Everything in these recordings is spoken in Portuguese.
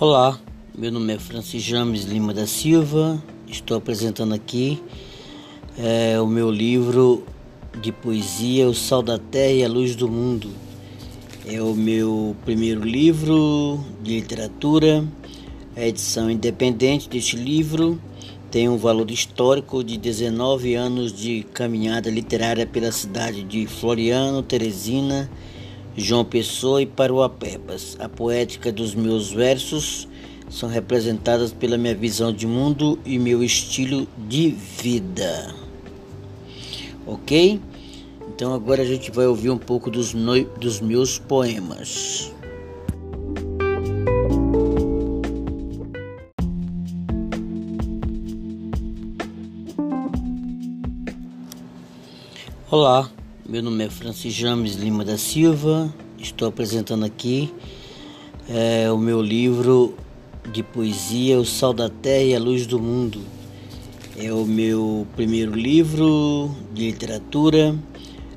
Olá, meu nome é Francis James Lima da Silva, estou apresentando aqui é, o meu livro de poesia O Sal da Terra e a Luz do Mundo. É o meu primeiro livro de literatura, a edição independente deste livro tem um valor histórico de 19 anos de caminhada literária pela cidade de Floriano, Teresina, João Pessoa e Paruapebas. A poética dos meus versos são representadas pela minha visão de mundo e meu estilo de vida. Ok? Então agora a gente vai ouvir um pouco dos, dos meus poemas. Olá. Meu nome é Francis James Lima da Silva, estou apresentando aqui é, o meu livro de poesia O Sal da Terra e a Luz do Mundo. É o meu primeiro livro de literatura,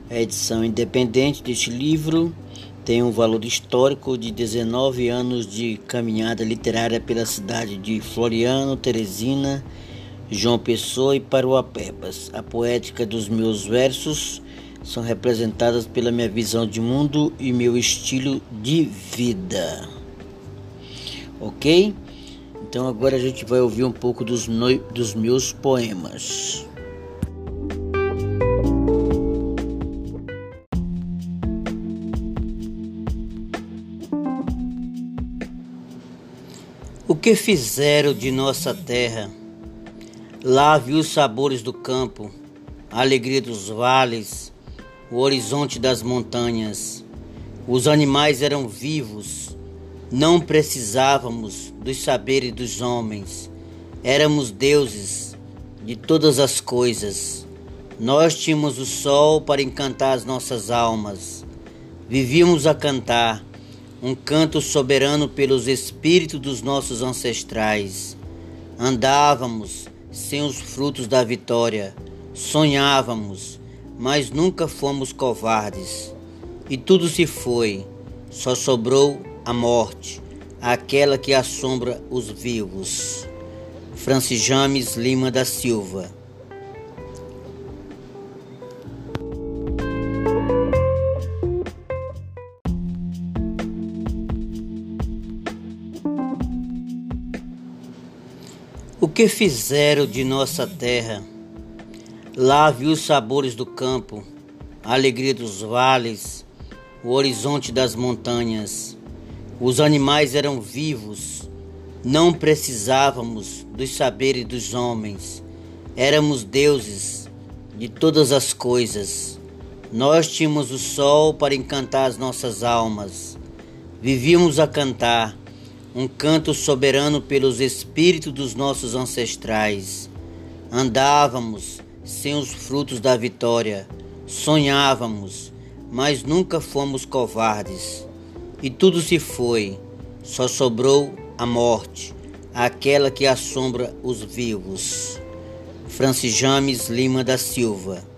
a edição independente deste livro tem um valor histórico de 19 anos de caminhada literária pela cidade de Floriano, Teresina, João Pessoa e Paruapebas. A poética dos meus versos são representadas pela minha visão de mundo e meu estilo de vida. Ok? Então agora a gente vai ouvir um pouco dos, dos meus poemas. O que fizeram de nossa terra? Lá vi os sabores do campo, a alegria dos vales, o horizonte das montanhas. Os animais eram vivos, não precisávamos dos saberes dos homens. Éramos deuses de todas as coisas. Nós tínhamos o sol para encantar as nossas almas. Vivíamos a cantar um canto soberano pelos espíritos dos nossos ancestrais. Andávamos sem os frutos da vitória. Sonhávamos mas nunca fomos covardes. E tudo se foi, só sobrou a morte, aquela que assombra os vivos. Francis James Lima da Silva O que fizeram de nossa terra? Lá vi os sabores do campo, a alegria dos vales, o horizonte das montanhas. Os animais eram vivos, não precisávamos dos saberes dos homens. Éramos deuses de todas as coisas. Nós tínhamos o sol para encantar as nossas almas. Vivíamos a cantar um canto soberano pelos espíritos dos nossos ancestrais. Andávamos sem os frutos da vitória. Sonhávamos, mas nunca fomos covardes. E tudo se foi, só sobrou a morte, aquela que assombra os vivos. Francis James Lima da Silva